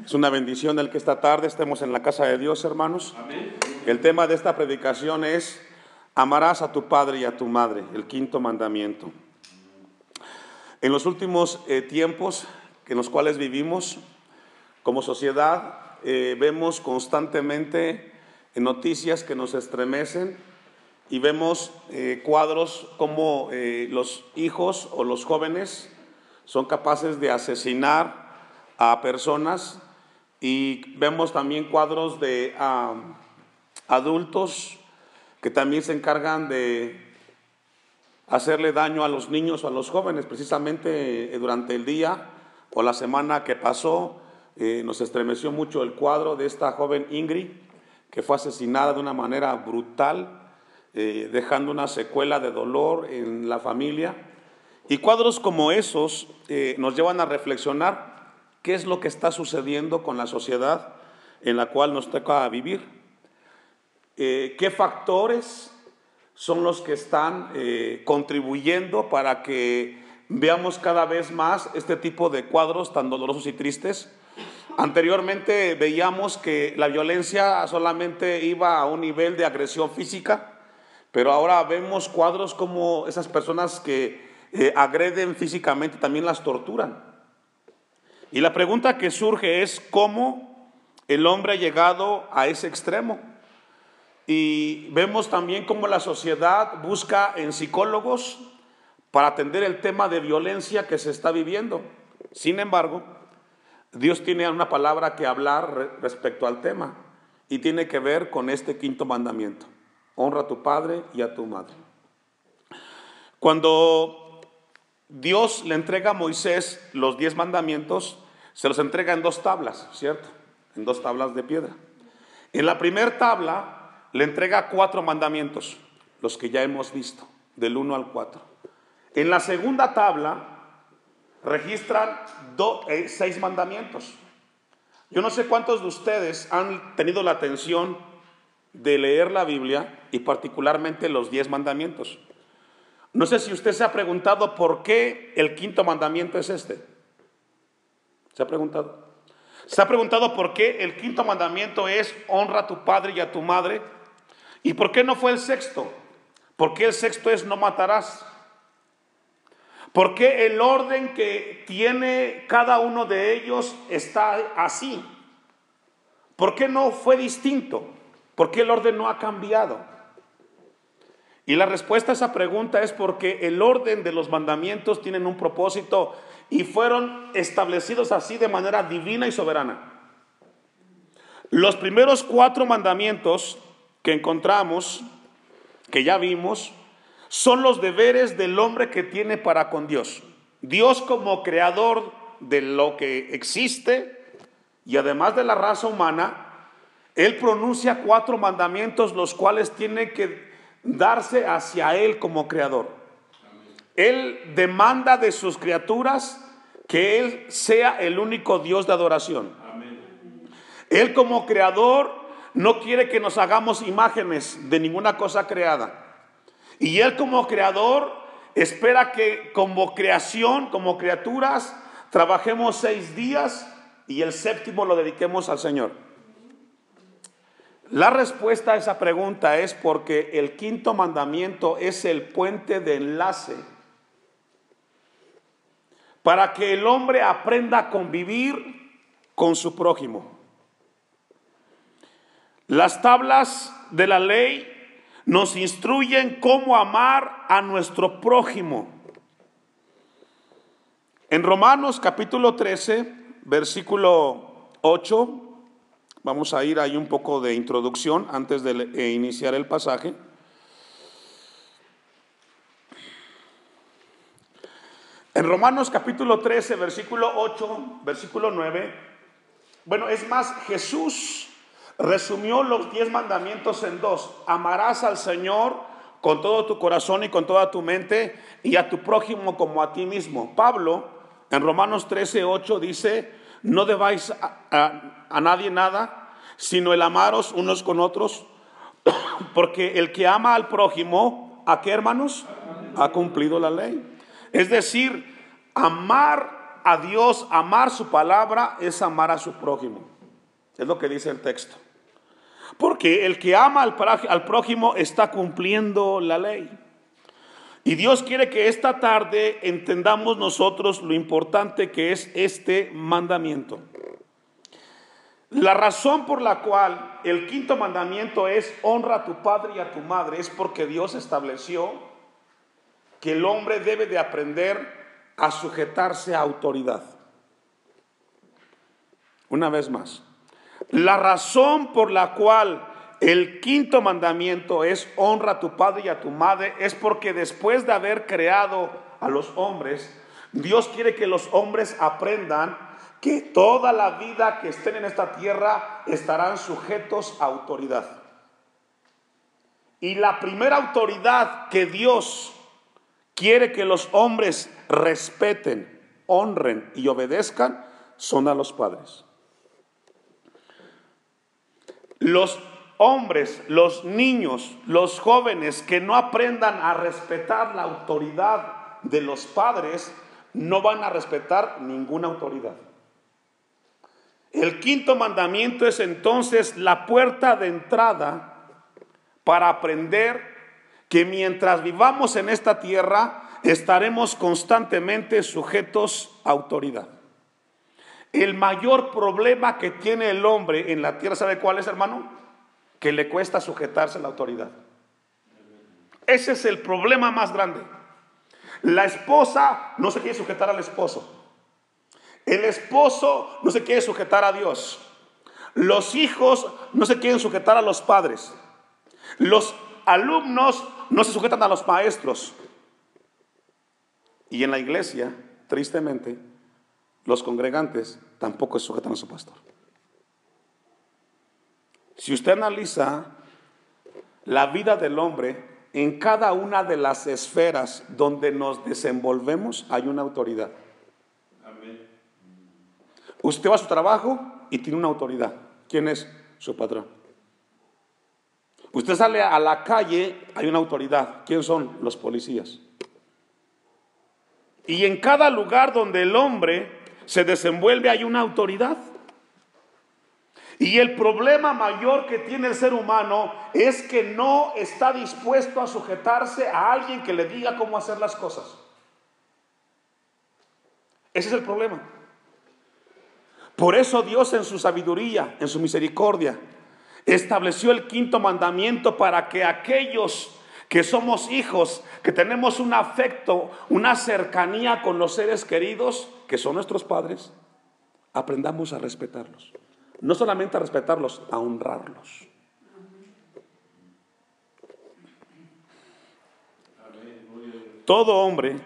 Es una bendición el que esta tarde estemos en la casa de Dios, hermanos. El tema de esta predicación es amarás a tu padre y a tu madre, el quinto mandamiento. En los últimos eh, tiempos en los cuales vivimos como sociedad, eh, vemos constantemente noticias que nos estremecen y vemos eh, cuadros como los hijos o los jóvenes son capaces de asesinar a personas y vemos también cuadros de adultos que también se encargan de hacerle daño a los niños o a los jóvenes. Precisamente eh, durante el día o la semana que pasó, eh, nos estremeció mucho el cuadro de esta joven Ingrid, que fue asesinada de una manera brutal, eh, dejando una secuela de dolor en la familia. Y cuadros como esos nos llevan a reflexionar qué es lo que está sucediendo con la sociedad en la cual nos toca vivir. Eh, ¿Qué factores son los que están eh, contribuyendo para que veamos cada vez más este tipo de cuadros tan dolorosos y tristes? Anteriormente veíamos que la violencia solamente iba a un nivel de agresión física, pero ahora vemos cuadros como esas personas que eh, agreden físicamente también las torturan. Y la pregunta que surge es cómo el hombre ha llegado a ese extremo. Y vemos también cómo la sociedad busca en psicólogos para atender el tema de violencia que se está viviendo. Sin embargo, Dios tiene una palabra que hablar respecto al tema y tiene que ver con este quinto mandamiento. Honra a tu padre y a tu madre. Cuando Dios le entrega a Moisés los diez mandamientos, se los entrega en dos tablas, ¿cierto? En dos tablas de piedra. En la primera tabla le entrega cuatro mandamientos, los que ya hemos visto, del 1 al 4. En la segunda tabla registran eh, seis mandamientos. Yo no sé cuántos de ustedes han tenido la atención de leer la Biblia y particularmente los diez mandamientos. No sé si usted se ha preguntado por qué el quinto mandamiento es este. ¿Se ha preguntado? ¿Se ha preguntado por qué el quinto mandamiento es honra a tu padre y a tu madre? ¿Y por qué no fue el sexto? ¿Por qué el sexto es no matarás? ¿Por qué el orden que tiene cada uno de ellos está así? ¿Por qué no fue distinto? ¿Por qué el orden no ha cambiado? Y la respuesta a esa pregunta es porque el orden de los mandamientos tienen un propósito y fueron establecidos así de manera divina y soberana. Los primeros cuatro mandamientos que encontramos, que ya vimos, son los deberes del hombre que tiene para con Dios. Dios como creador de lo que existe y además de la raza humana, Él pronuncia cuatro mandamientos los cuales tiene que darse hacia Él como creador. Él demanda de sus criaturas que Él sea el único Dios de adoración. Él como creador no quiere que nos hagamos imágenes de ninguna cosa creada. Y Él como creador espera que como creación, como criaturas, trabajemos seis días y el séptimo lo dediquemos al Señor. La respuesta a esa pregunta es porque el quinto mandamiento es el puente de enlace para que el hombre aprenda a convivir con su prójimo. Las tablas de la ley nos instruyen cómo amar a nuestro prójimo. En Romanos capítulo 13, versículo 8, vamos a ir ahí un poco de introducción antes de eh, iniciar el pasaje. En Romanos capítulo 13, versículo 8, versículo 9, bueno, es más, Jesús resumió los diez mandamientos en dos. Amarás al Señor con todo tu corazón y con toda tu mente y a tu prójimo como a ti mismo. Pablo en Romanos 13, 8 dice, no debáis a, a nadie nada, sino el amaros unos con otros, porque el que ama al prójimo, ¿a qué hermanos? Ha cumplido la ley. Es decir, amar a Dios, amar su palabra, es amar a su prójimo. Es lo que dice el texto. Porque el que ama al prójimo está cumpliendo la ley. Y Dios quiere que esta tarde entendamos nosotros lo importante que es este mandamiento. La razón por la cual el quinto mandamiento es honra a tu padre y a tu madre es porque Dios estableció que el hombre debe de aprender a sujetarse a autoridad. Una vez más, la razón por la cual el quinto mandamiento es honra a tu padre y a tu madre, es porque después de haber creado a los hombres, Dios quiere que los hombres aprendan que toda la vida que estén en esta tierra estarán sujetos a autoridad. Y la primera autoridad que Dios quiere que los hombres respeten, honren y obedezcan son a los padres. Los hombres, los niños, los jóvenes que no aprendan a respetar la autoridad de los padres, no van a respetar ninguna autoridad. El quinto mandamiento es entonces la puerta de entrada para aprender que mientras vivamos en esta tierra estaremos constantemente sujetos a autoridad. El mayor problema que tiene el hombre en la tierra, ¿sabe cuál es, hermano? que le cuesta sujetarse a la autoridad. Ese es el problema más grande. La esposa no se quiere sujetar al esposo. El esposo no se quiere sujetar a Dios. Los hijos no se quieren sujetar a los padres. Los alumnos no se sujetan a los maestros. Y en la iglesia, tristemente, los congregantes tampoco se sujetan a su pastor. Si usted analiza la vida del hombre, en cada una de las esferas donde nos desenvolvemos hay una autoridad. Usted va a su trabajo y tiene una autoridad. ¿Quién es? Su patrón. Usted sale a la calle, hay una autoridad. ¿Quién son? Los policías. Y en cada lugar donde el hombre se desenvuelve hay una autoridad. Y el problema mayor que tiene el ser humano es que no está dispuesto a sujetarse a alguien que le diga cómo hacer las cosas. Ese es el problema. Por eso Dios en su sabiduría, en su misericordia, estableció el quinto mandamiento para que aquellos que somos hijos, que tenemos un afecto, una cercanía con los seres queridos, que son nuestros padres, aprendamos a respetarlos. No solamente a respetarlos, a honrarlos. Todo hombre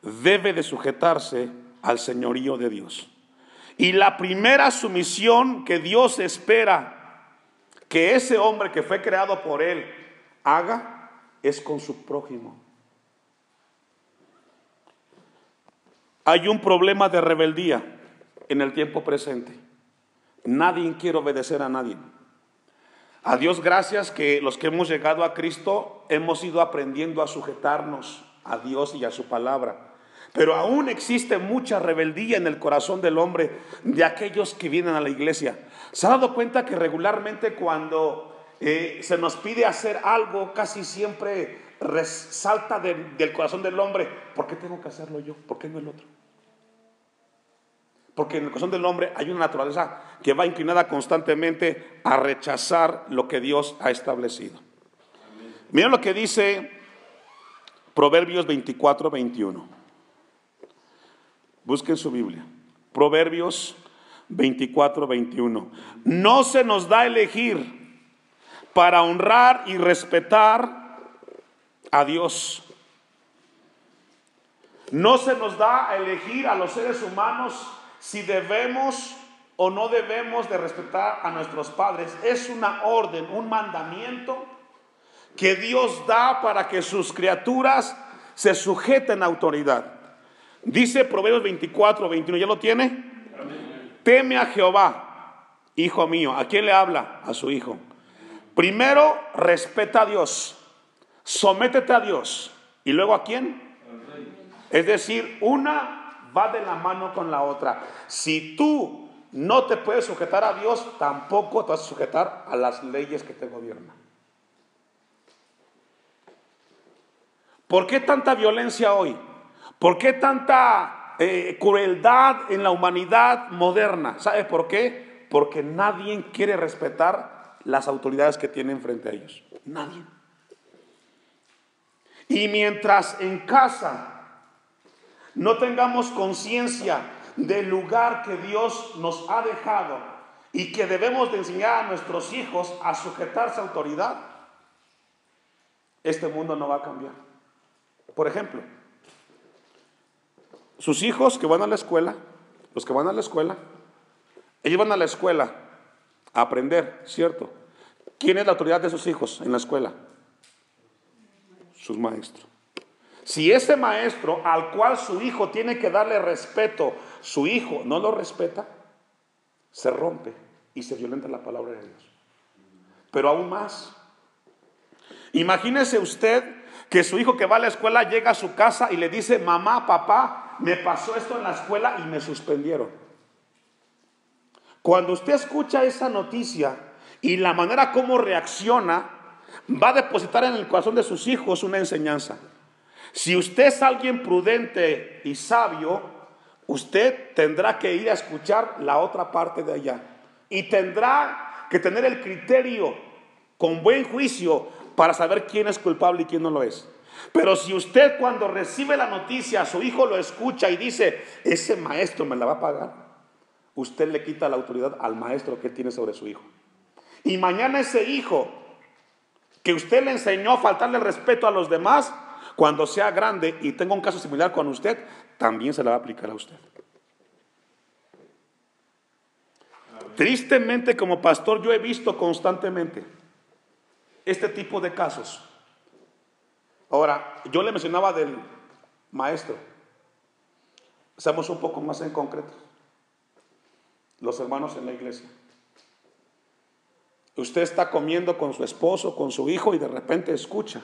debe de sujetarse al señorío de Dios. Y la primera sumisión que Dios espera que ese hombre que fue creado por él haga es con su prójimo. Hay un problema de rebeldía en el tiempo presente. Nadie quiere obedecer a nadie. A Dios gracias que los que hemos llegado a Cristo hemos ido aprendiendo a sujetarnos a Dios y a su palabra. Pero aún existe mucha rebeldía en el corazón del hombre de aquellos que vienen a la iglesia. ¿Se ha dado cuenta que regularmente cuando eh, se nos pide hacer algo, casi siempre resalta del corazón del hombre, ¿por qué tengo que hacerlo yo? ¿Por qué no el otro? Porque en el corazón del hombre hay una naturaleza que va inclinada constantemente a rechazar lo que Dios ha establecido. Miren lo que dice Proverbios 24, 21. Busquen su Biblia. Proverbios 24, 21. No se nos da elegir para honrar y respetar a Dios. No se nos da elegir a los seres humanos si debemos o no debemos de respetar a nuestros padres. Es una orden, un mandamiento que Dios da para que sus criaturas se sujeten a autoridad. Dice Proverbios 24, 21, ¿ya lo tiene? Teme a Jehová, hijo mío. ¿A quién le habla? A su hijo. Primero, respeta a Dios. Sométete a Dios. ¿Y luego a quién? Es decir, una va de la mano con la otra. Si tú no te puedes sujetar a Dios, tampoco te vas a sujetar a las leyes que te gobiernan. ¿Por qué tanta violencia hoy? ¿Por qué tanta eh, crueldad en la humanidad moderna? ¿Sabe por qué? Porque nadie quiere respetar las autoridades que tienen frente a ellos. Nadie. Y mientras en casa no tengamos conciencia del lugar que Dios nos ha dejado y que debemos de enseñar a nuestros hijos a sujetarse a autoridad, este mundo no va a cambiar. Por ejemplo, sus hijos que van a la escuela, los que van a la escuela, ellos van a la escuela a aprender, ¿cierto? ¿Quién es la autoridad de sus hijos en la escuela? Sus maestros. Si ese maestro al cual su hijo tiene que darle respeto, su hijo no lo respeta, se rompe y se violenta la palabra de Dios. Pero aún más, imagínese usted que su hijo que va a la escuela llega a su casa y le dice, mamá, papá, me pasó esto en la escuela y me suspendieron. Cuando usted escucha esa noticia y la manera como reacciona, va a depositar en el corazón de sus hijos una enseñanza. Si usted es alguien prudente y sabio, usted tendrá que ir a escuchar la otra parte de allá. Y tendrá que tener el criterio con buen juicio para saber quién es culpable y quién no lo es. Pero si usted cuando recibe la noticia, su hijo lo escucha y dice, ese maestro me la va a pagar, usted le quita la autoridad al maestro que tiene sobre su hijo. Y mañana ese hijo que usted le enseñó a faltarle respeto a los demás, cuando sea grande y tenga un caso similar con usted, también se la va a aplicar a usted. Tristemente como pastor yo he visto constantemente este tipo de casos. Ahora, yo le mencionaba del maestro. Seamos un poco más en concreto. Los hermanos en la iglesia. Usted está comiendo con su esposo, con su hijo y de repente escucha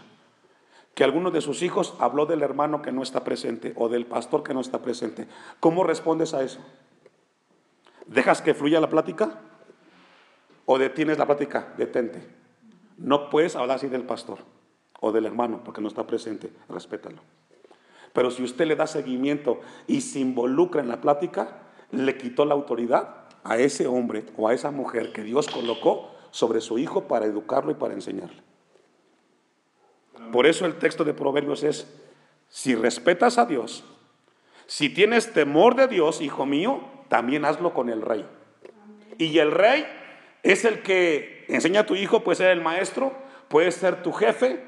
que alguno de sus hijos habló del hermano que no está presente o del pastor que no está presente. ¿Cómo respondes a eso? ¿Dejas que fluya la plática? ¿O detienes la plática? Detente. No puedes hablar así del pastor o del hermano porque no está presente. Respétalo. Pero si usted le da seguimiento y se involucra en la plática, le quitó la autoridad a ese hombre o a esa mujer que Dios colocó sobre su hijo para educarlo y para enseñarle. Por eso el texto de Proverbios es, si respetas a Dios, si tienes temor de Dios, hijo mío, también hazlo con el rey. Y el rey es el que enseña a tu hijo, puede ser el maestro, puede ser tu jefe.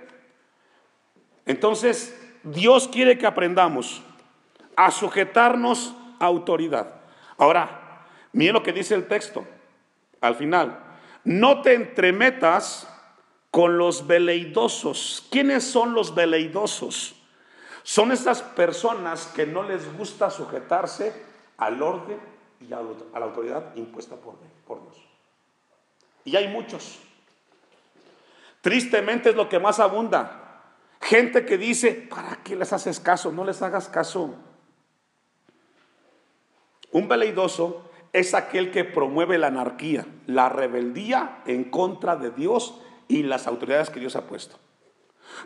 Entonces, Dios quiere que aprendamos a sujetarnos a autoridad. Ahora, miren lo que dice el texto al final. No te entremetas con los veleidosos. ¿Quiénes son los veleidosos? Son esas personas que no les gusta sujetarse al orden y a la autoridad impuesta por, Dios. Y hay muchos. Tristemente es lo que más abunda. Gente que dice, ¿para qué les haces caso? No les hagas caso. Un veleidoso es aquel que promueve la anarquía, la rebeldía en contra de Dios y las autoridades que Dios ha puesto.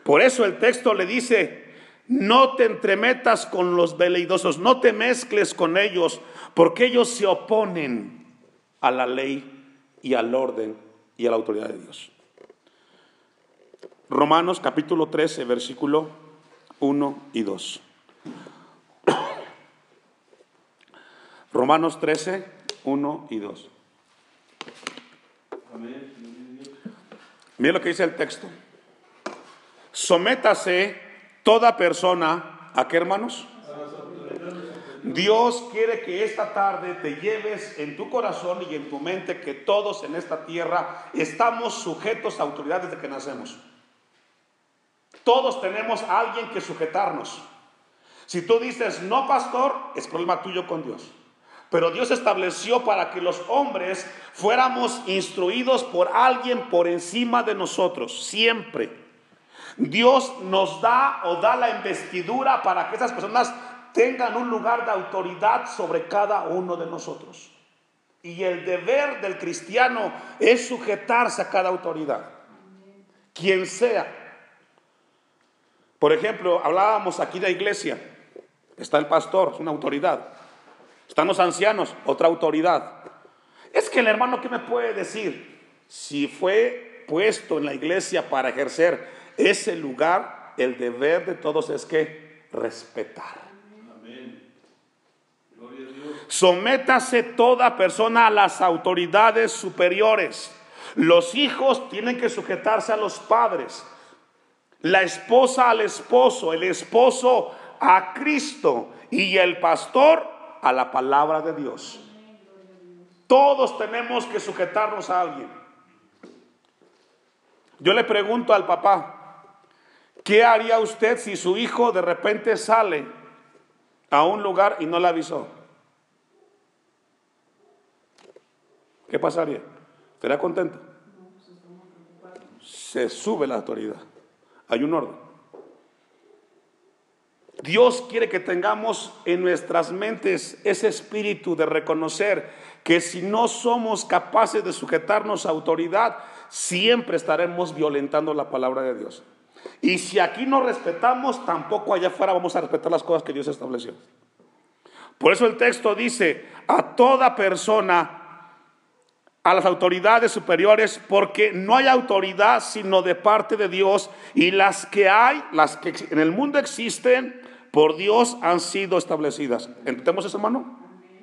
Por eso el texto le dice, no te entremetas con los veleidosos, no te mezcles con ellos, porque ellos se oponen a la ley y al orden y a la autoridad de Dios. Romanos capítulo 13, versículo 1 y 2. Romanos 13, 1 y 2. Amén. Mira lo que dice el texto. Sométase toda persona a qué hermanos? Dios quiere que esta tarde te lleves en tu corazón y en tu mente que todos en esta tierra estamos sujetos a autoridad desde que nacemos. Todos tenemos a alguien que sujetarnos. Si tú dices, no, pastor, es problema tuyo con Dios. Pero Dios estableció para que los hombres fuéramos instruidos por alguien por encima de nosotros, siempre. Dios nos da o da la investidura para que esas personas tengan un lugar de autoridad sobre cada uno de nosotros. Y el deber del cristiano es sujetarse a cada autoridad, quien sea. Por ejemplo, hablábamos aquí de la iglesia, está el pastor, es una autoridad. Están los ancianos, otra autoridad. Es que el hermano, ¿qué me puede decir? Si fue puesto en la iglesia para ejercer ese lugar, el deber de todos es que respetar. Sométase toda persona a las autoridades superiores. Los hijos tienen que sujetarse a los padres. La esposa al esposo, el esposo a Cristo y el pastor a la palabra de Dios. Todos tenemos que sujetarnos a alguien. Yo le pregunto al papá, ¿qué haría usted si su hijo de repente sale a un lugar y no le avisó? ¿Qué pasaría? ¿Estaría contento? Se sube la autoridad. Hay un orden. Dios quiere que tengamos en nuestras mentes ese espíritu de reconocer que si no somos capaces de sujetarnos a autoridad, siempre estaremos violentando la palabra de Dios. Y si aquí no respetamos, tampoco allá afuera vamos a respetar las cosas que Dios estableció. Por eso el texto dice, a toda persona a las autoridades superiores porque no hay autoridad sino de parte de Dios y las que hay, las que en el mundo existen, por Dios han sido establecidas. ¿Entendemos eso, hermano?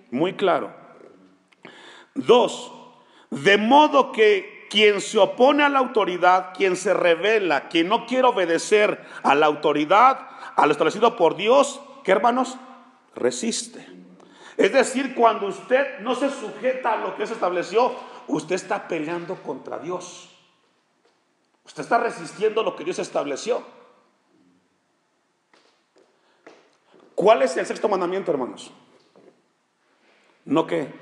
Muy claro. Dos, de modo que quien se opone a la autoridad, quien se revela, quien no quiere obedecer a la autoridad, a lo establecido por Dios, ¿qué hermanos? Resiste. Es decir, cuando usted no se sujeta a lo que se estableció, usted está peleando contra Dios. Usted está resistiendo lo que Dios estableció. ¿Cuál es el sexto mandamiento, hermanos? No que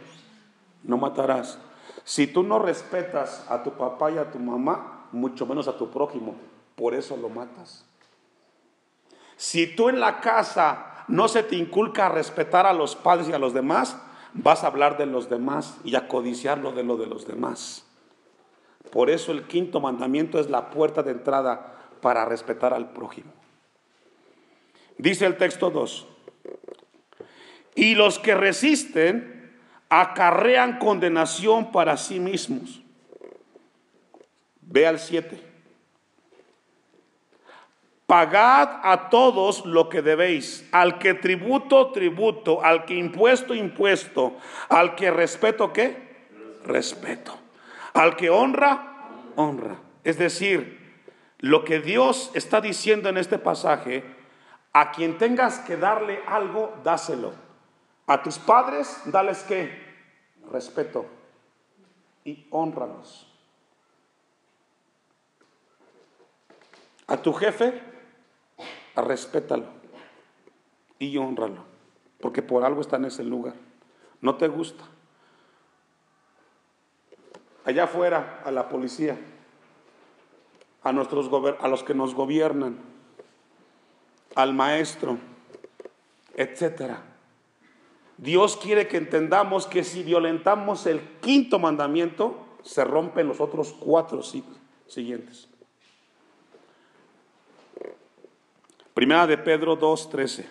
no matarás. Si tú no respetas a tu papá y a tu mamá, mucho menos a tu prójimo, por eso lo matas. Si tú en la casa no se te inculca a respetar a los padres y a los demás, vas a hablar de los demás y a codiciar lo de lo de los demás. Por eso el quinto mandamiento es la puerta de entrada para respetar al prójimo. Dice el texto 2, y los que resisten acarrean condenación para sí mismos. Ve al 7. Pagad a todos lo que debéis, al que tributo, tributo, al que impuesto, impuesto, al que respeto, ¿qué? Respeto. Al que honra, honra. Es decir, lo que Dios está diciendo en este pasaje, a quien tengas que darle algo, dáselo. A tus padres, dales qué? Respeto y honralos. A tu jefe, respétalo y honralo, porque por algo está en ese lugar. No te gusta. Allá afuera, a la policía, a, nuestros a los que nos gobiernan, al maestro, etcétera. Dios quiere que entendamos que si violentamos el quinto mandamiento, se rompen los otros cuatro siguientes. Primera de Pedro 2.13.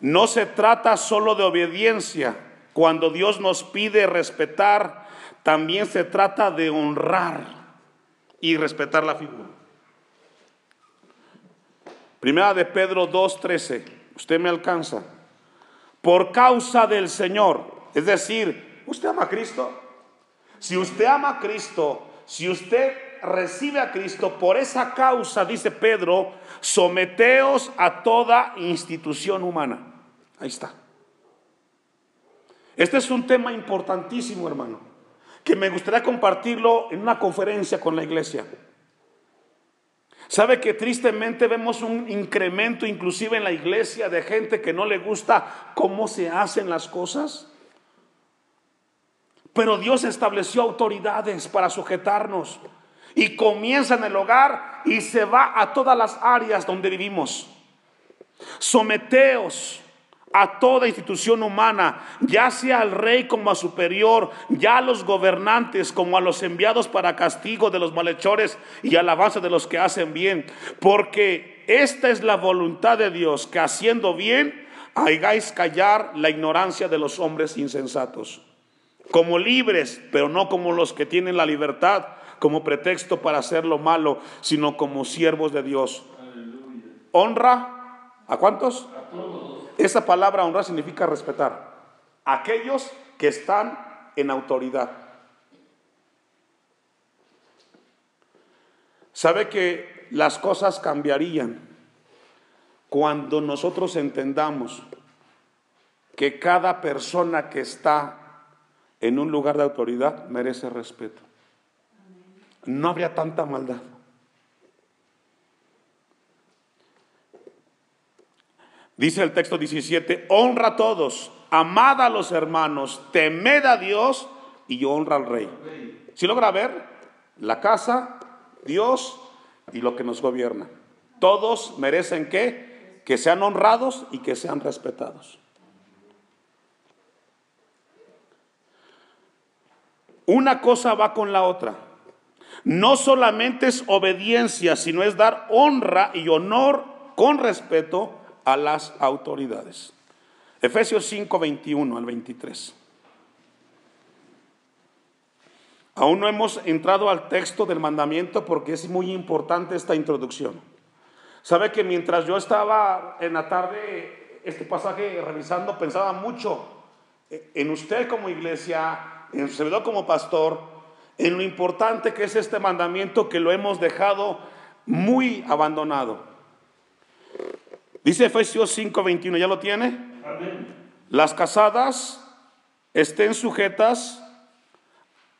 No se trata solo de obediencia. Cuando Dios nos pide respetar, también se trata de honrar y respetar la figura. Primera de Pedro 2.13. Usted me alcanza. Por causa del Señor. Es decir, ¿usted ama a Cristo? Si usted ama a Cristo, si usted recibe a Cristo, por esa causa, dice Pedro, someteos a toda institución humana. Ahí está. Este es un tema importantísimo, hermano, que me gustaría compartirlo en una conferencia con la iglesia. ¿Sabe que tristemente vemos un incremento inclusive en la iglesia de gente que no le gusta cómo se hacen las cosas? Pero Dios estableció autoridades para sujetarnos. Y comienza en el hogar y se va a todas las áreas donde vivimos. Someteos a toda institución humana, ya sea al rey como a superior, ya a los gobernantes como a los enviados para castigo de los malhechores y alabanza de los que hacen bien, porque esta es la voluntad de Dios, que haciendo bien hagáis callar la ignorancia de los hombres insensatos, como libres, pero no como los que tienen la libertad como pretexto para hacer lo malo, sino como siervos de Dios. Honra, ¿a cuántos? A todos. Esa palabra honrar significa respetar. Aquellos que están en autoridad. Sabe que las cosas cambiarían cuando nosotros entendamos que cada persona que está en un lugar de autoridad merece respeto. No habría tanta maldad. Dice el texto 17, honra a todos, amad a los hermanos, temed a Dios y honra al rey. Si logra ver, la casa, Dios y lo que nos gobierna. Todos merecen que, que sean honrados y que sean respetados. Una cosa va con la otra. No solamente es obediencia, sino es dar honra y honor con respeto a las autoridades. Efesios 5, 21 al 23. Aún no hemos entrado al texto del mandamiento porque es muy importante esta introducción. Sabe que mientras yo estaba en la tarde, este pasaje revisando, pensaba mucho en usted como iglesia, en su como pastor, en lo importante que es este mandamiento que lo hemos dejado muy abandonado. Dice Efesios 5:21, ¿ya lo tiene? Las casadas estén sujetas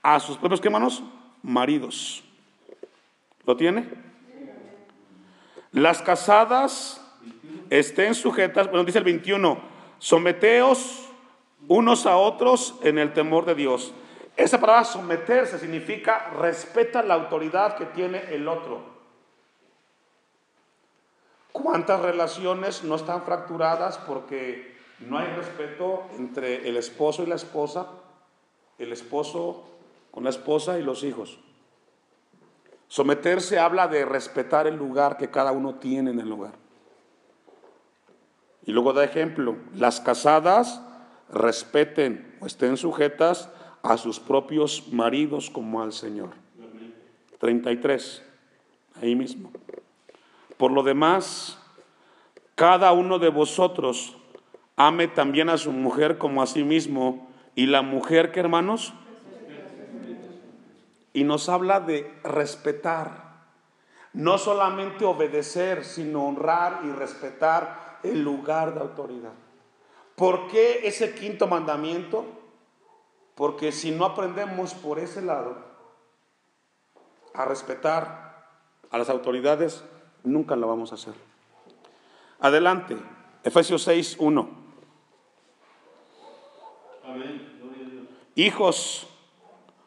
a sus propios, ¿qué manos? Maridos. ¿Lo tiene? Las casadas estén sujetas, bueno, dice el 21, someteos unos a otros en el temor de Dios. Esa palabra someterse significa respeta la autoridad que tiene el otro. ¿Cuántas relaciones no están fracturadas porque no hay respeto entre el esposo y la esposa, el esposo con la esposa y los hijos? Someterse habla de respetar el lugar que cada uno tiene en el lugar. Y luego da ejemplo, las casadas respeten o estén sujetas a sus propios maridos como al Señor. 33, ahí mismo. Por lo demás, cada uno de vosotros ame también a su mujer como a sí mismo. Y la mujer, ¿qué hermanos? Y nos habla de respetar. No solamente obedecer, sino honrar y respetar el lugar de autoridad. ¿Por qué ese quinto mandamiento? Porque si no aprendemos por ese lado a respetar a las autoridades, nunca lo vamos a hacer. Adelante, Efesios 6, 1. Hijos,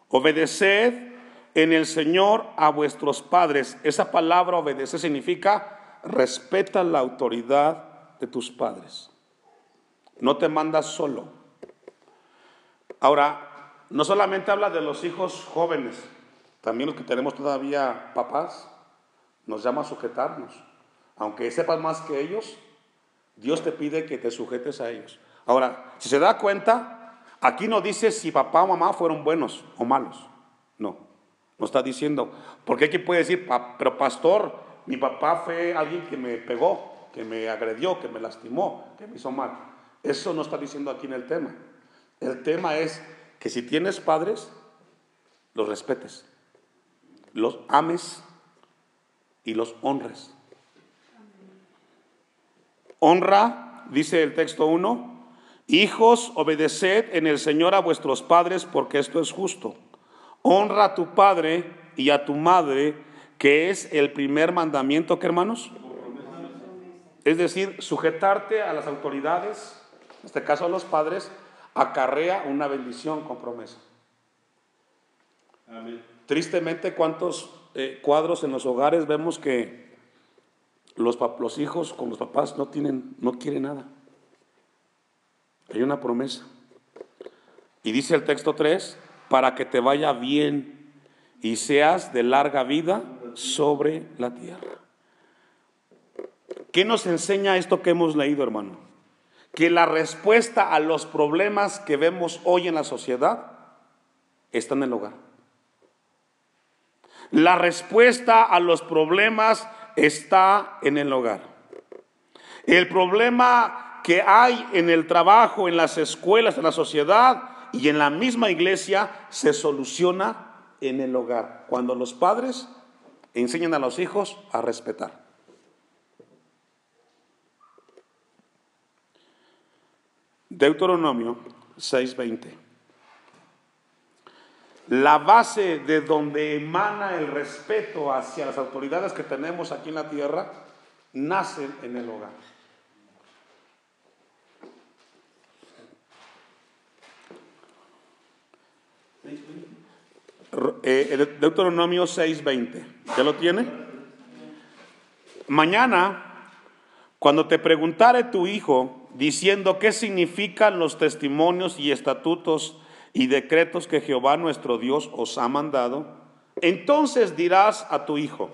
obedeced en el Señor a vuestros padres. Esa palabra obedecer significa respeta la autoridad de tus padres. No te mandas solo. Ahora, no solamente habla de los hijos jóvenes, también los que tenemos todavía papás, nos llama a sujetarnos. Aunque sepas más que ellos, Dios te pide que te sujetes a ellos. Ahora, si se da cuenta, aquí no dice si papá o mamá fueron buenos o malos. No, no está diciendo. Porque aquí puede decir, pero pastor, mi papá fue alguien que me pegó, que me agredió, que me lastimó, que me hizo mal. Eso no está diciendo aquí en el tema. El tema es que si tienes padres, los respetes, los ames y los honres. Honra, dice el texto 1, hijos, obedeced en el Señor a vuestros padres porque esto es justo. Honra a tu padre y a tu madre, que es el primer mandamiento, que hermanos? Es decir, sujetarte a las autoridades, en este caso a los padres, acarrea una bendición con promesa. Tristemente, ¿cuántos eh, cuadros en los hogares vemos que Los, los hijos con los papás no, tienen, no quieren nada. Hay una promesa. Y dice el texto 3, para que te vaya bien y seas de larga vida sobre la tierra. ¿Qué nos enseña esto que hemos leído, hermano? Que la respuesta a los problemas que vemos hoy en la sociedad está en el hogar. La respuesta a los problemas está en el hogar. El problema que hay en el trabajo, en las escuelas, en la sociedad y en la misma iglesia se soluciona en el hogar, cuando los padres enseñan a los hijos a respetar. Deuteronomio 6:20. La base de donde emana el respeto hacia las autoridades que tenemos aquí en la tierra nace en el hogar. Eh, Deuteronomio 6:20. ¿Ya lo tiene? Mañana, cuando te preguntare tu hijo diciendo qué significan los testimonios y estatutos y decretos que Jehová nuestro Dios os ha mandado, entonces dirás a tu hijo,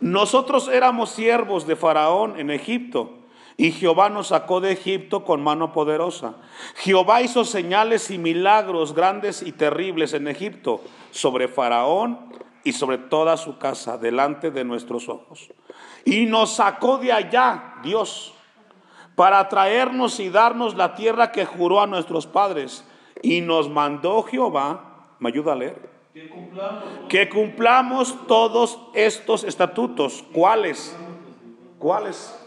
nosotros éramos siervos de Faraón en Egipto y Jehová nos sacó de Egipto con mano poderosa. Jehová hizo señales y milagros grandes y terribles en Egipto sobre Faraón y sobre toda su casa delante de nuestros ojos. Y nos sacó de allá Dios para traernos y darnos la tierra que juró a nuestros padres. Y nos mandó Jehová, ¿me ayuda a leer? Que cumplamos, que cumplamos todos estos estatutos. ¿Cuáles? ¿Cuáles?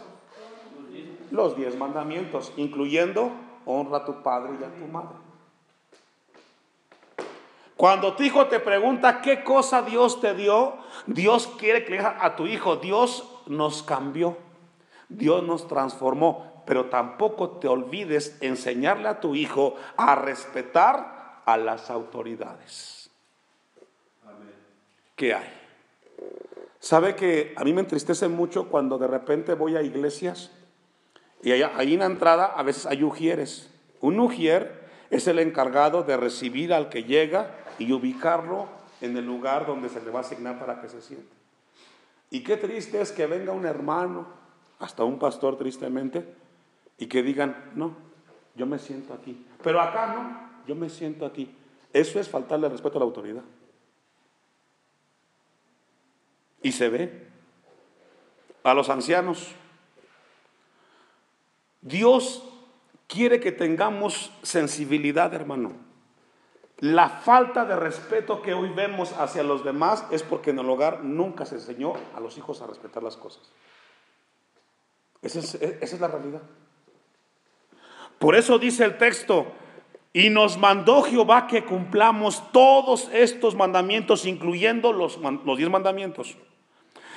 los diez mandamientos, incluyendo honra a tu padre y a tu madre. Cuando tu hijo te pregunta qué cosa Dios te dio, Dios quiere que le diga a tu hijo, Dios nos cambió, Dios nos transformó, pero tampoco te olvides enseñarle a tu hijo a respetar a las autoridades. ¿Qué hay? ¿Sabe que a mí me entristece mucho cuando de repente voy a iglesias y ahí en la entrada a veces hay ujieres. Un ujier es el encargado de recibir al que llega y ubicarlo en el lugar donde se le va a asignar para que se siente. Y qué triste es que venga un hermano, hasta un pastor tristemente, y que digan, no, yo me siento aquí. Pero acá no, yo me siento aquí. Eso es faltarle respeto a la autoridad. Y se ve a los ancianos Dios quiere que tengamos sensibilidad, hermano. La falta de respeto que hoy vemos hacia los demás es porque en el hogar nunca se enseñó a los hijos a respetar las cosas. Esa es, la realidad. Por eso dice el texto, y nos mandó Jehová que cumplamos todos estos mandamientos, incluyendo los, los diez mandamientos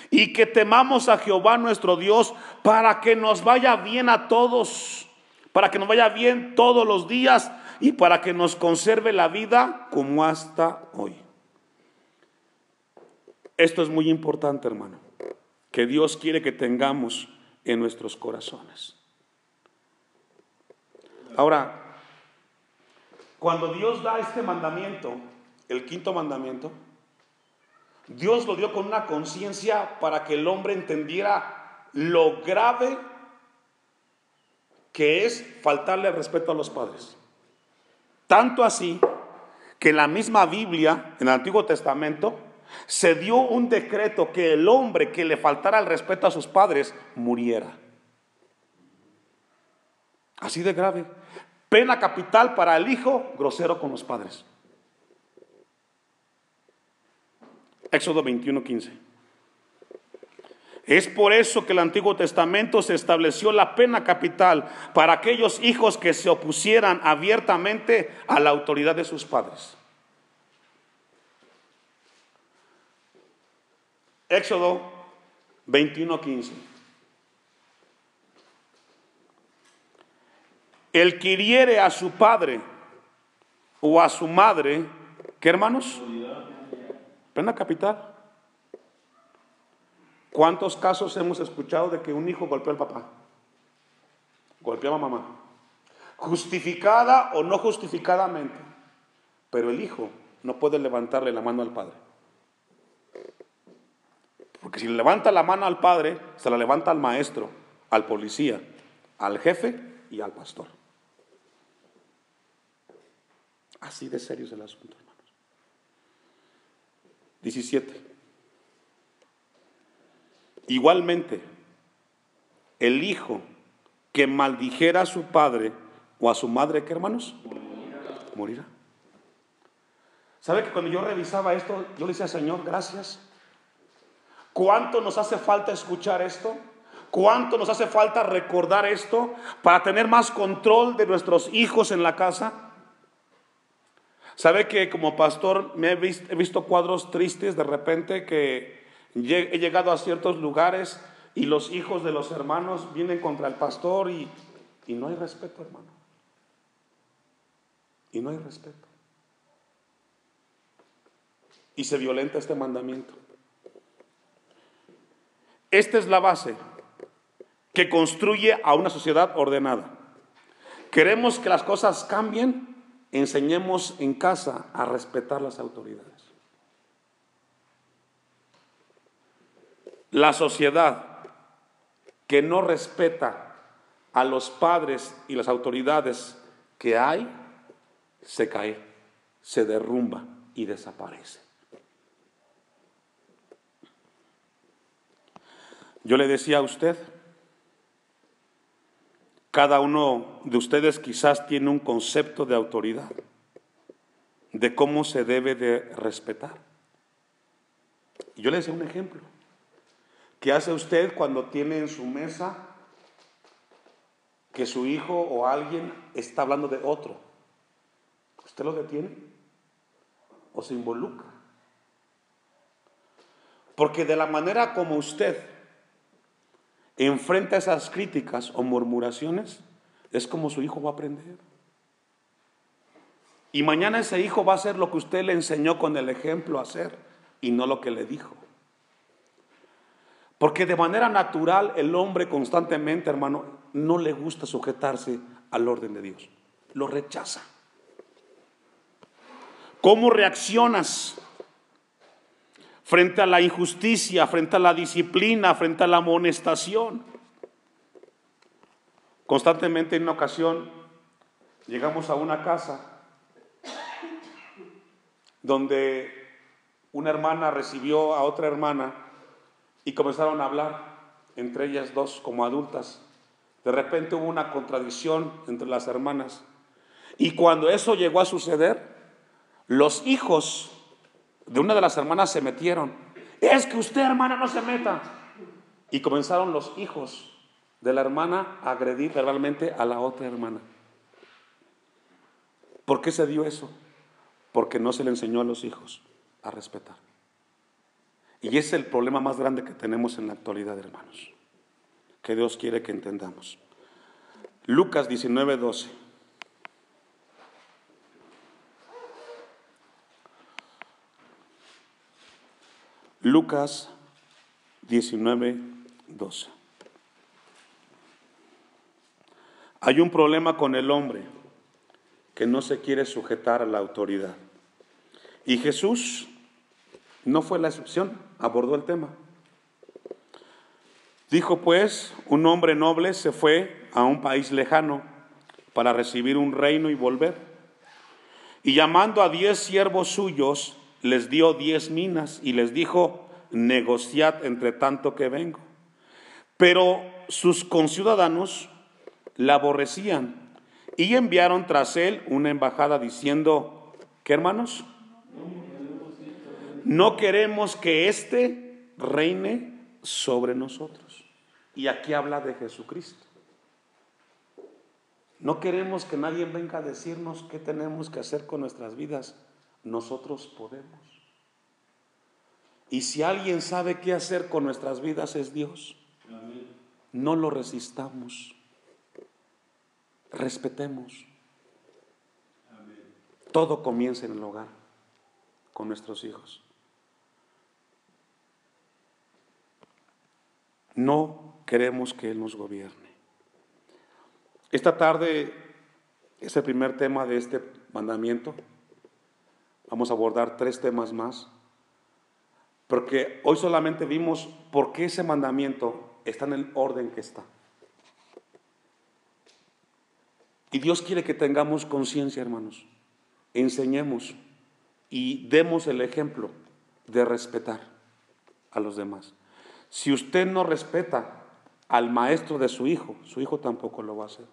y que temamos a Jehová nuestro Dios para que nos vaya bien a todos, para que nos vaya bien todos los días y para que nos conserve la vida como hasta hoy. Esto es muy importante, hermano, que Dios quiere que tengamos en nuestros corazones. Ahora, cuando Dios da este mandamiento, el quinto mandamiento, Dios lo dio con una conciencia para que el hombre entendiera lo grave que es faltarle respeto a los padres. Tanto así que en la misma Biblia, en el Antiguo Testamento, se dio un decreto que el hombre que le faltara el respeto a sus padres muriera. Así de grave. Pena capital para el hijo, grosero con los padres. Éxodo 21, 15. Es por eso que el Antiguo Testamento se estableció la pena capital para aquellos hijos que se opusieran abiertamente a la autoridad de sus padres. Éxodo 21, El que hiriere a su padre o a su madre, ¿qué hermanos? Pena capital. ¿Cuántos casos hemos escuchado de que un hijo golpeó al papá? Golpeó a mamá. Justificada o no justificadamente. Pero el hijo no puede levantarle la mano al padre. Porque si le levanta la mano al padre, se la levanta al maestro, al policía, al jefe y al pastor. Así de serio es el asunto, hermanos. 17. Igualmente, el hijo que maldijera a su padre o a su madre, ¿qué hermanos? Morirá. ¿Sabe que cuando yo revisaba esto, yo le decía, Señor, gracias? ¿Cuánto nos hace falta escuchar esto? ¿Cuánto nos hace falta recordar esto para tener más control de nuestros hijos en la casa? ¿Sabe que como pastor me he visto, cuadros tristes de repente que he llegado a ciertos lugares y los hijos de los hermanos vienen contra el pastor y, y no hay respeto, hermano? Y no hay respeto. Y se violenta este mandamiento. Esta es la base que construye a una sociedad ordenada. Queremos que las cosas cambien, enseñemos en casa a respetar las autoridades. La sociedad que no respeta a los padres y las autoridades que hay, se cae, se derrumba y desaparece. Yo le decía a usted, cada uno de ustedes quizás tiene un concepto de autoridad, de cómo se debe de respetar. yo le decía un ejemplo. ¿Qué hace usted cuando tiene en su mesa que su hijo o alguien está hablando de otro? ¿Usted lo detiene? ¿O se involucra? Porque de la manera como usted enfrenta esas críticas o murmuraciones, es como su hijo va a aprender. Y mañana ese hijo va a hacer lo que usted le enseñó con el ejemplo a hacer y no lo que le dijo. Porque de manera natural el hombre constantemente, hermano, no le gusta sujetarse al orden de Dios. Lo rechaza. ¿Cómo reaccionas frente a la injusticia, frente a la disciplina, frente a la amonestación. Constantemente en una ocasión llegamos a una casa donde una hermana recibió a otra hermana y comenzaron a hablar entre ellas dos como adultas. De repente hubo una contradicción entre las hermanas. Y cuando eso llegó a suceder, los hijos de una de las hermanas se metieron. Es que usted, hermana, no se meta. Y comenzaron los hijos de la hermana a agredir verbalmente a la otra hermana. ¿Por qué se dio eso? Porque no se le enseñó a los hijos a respetar. Y ese es el problema más grande que tenemos en la actualidad, hermanos, que Dios quiere que entendamos. Lucas 19, 12. Lucas 19, 12. Hay un problema con el hombre que no se quiere sujetar a la autoridad. Y Jesús no fue la excepción, abordó el tema. Dijo pues, un hombre noble se fue a un país lejano para recibir un reino y volver. Y llamando a diez siervos suyos, les dio diez minas y les dijo, negociad entre tanto que vengo. Pero sus conciudadanos la aborrecían y enviaron tras él una embajada diciendo, ¿qué hermanos? No queremos que éste reine sobre nosotros. Y aquí habla de Jesucristo. No queremos que nadie venga a decirnos qué tenemos que hacer con nuestras vidas nosotros podemos. Y si alguien sabe qué hacer con nuestras vidas es Dios. No lo resistamos. Respetemos. Todo comienza en el hogar, con nuestros hijos. no queremos que Él nos gobierne. Esta tarde es el primer tema de este mandamiento. Vamos a abordar tres temas más. Porque hoy solamente vimos por qué ese mandamiento está en el orden que está. Y Dios quiere que tengamos conciencia, hermanos. Enseñemos y demos el ejemplo de respetar a los demás. Si usted no respeta al maestro de su hijo, su hijo tampoco lo va a hacer.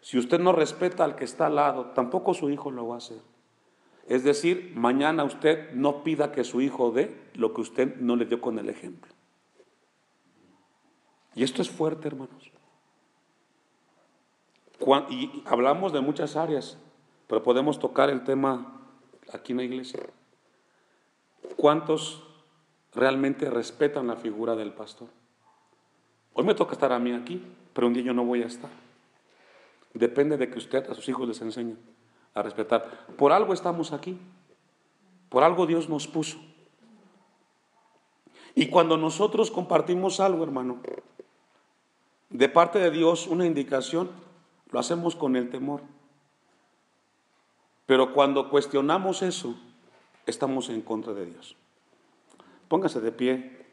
Si usted no respeta al que está al lado, tampoco su hijo lo va a hacer. Es decir, mañana usted no pida que su hijo dé lo que usted no le dio con el ejemplo. Y esto es fuerte, hermanos. Y hablamos de muchas áreas, pero podemos tocar el tema aquí en la iglesia. ¿Cuántos realmente respetan la figura del pastor? Hoy me toca estar a mí aquí, pero un día yo no voy a estar. Depende de que usted a sus hijos les enseñe a respetar. Por algo estamos aquí. Por algo Dios nos puso. Y cuando nosotros compartimos algo, hermano, de parte de Dios, una indicación, lo hacemos con el temor. Pero cuando cuestionamos eso, estamos en contra de Dios. Póngase de pie.